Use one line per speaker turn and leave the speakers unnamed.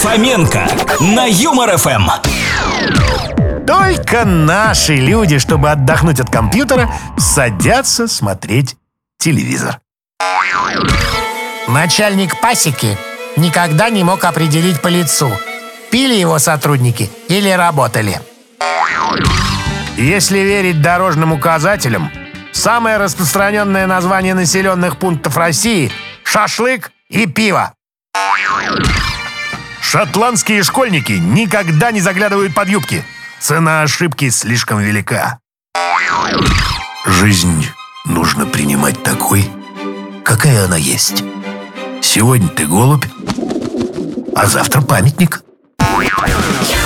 Фоменко на Юмор ФМ.
Только наши люди, чтобы отдохнуть от компьютера, садятся смотреть телевизор.
Начальник пасеки никогда не мог определить по лицу, пили его сотрудники или работали.
Если верить дорожным указателям, самое распространенное название населенных пунктов России – шашлык и пиво. Шотландские школьники никогда не заглядывают под юбки. Цена ошибки слишком велика. Жизнь нужно принимать такой, какая она есть. Сегодня ты голубь, а завтра памятник.
Я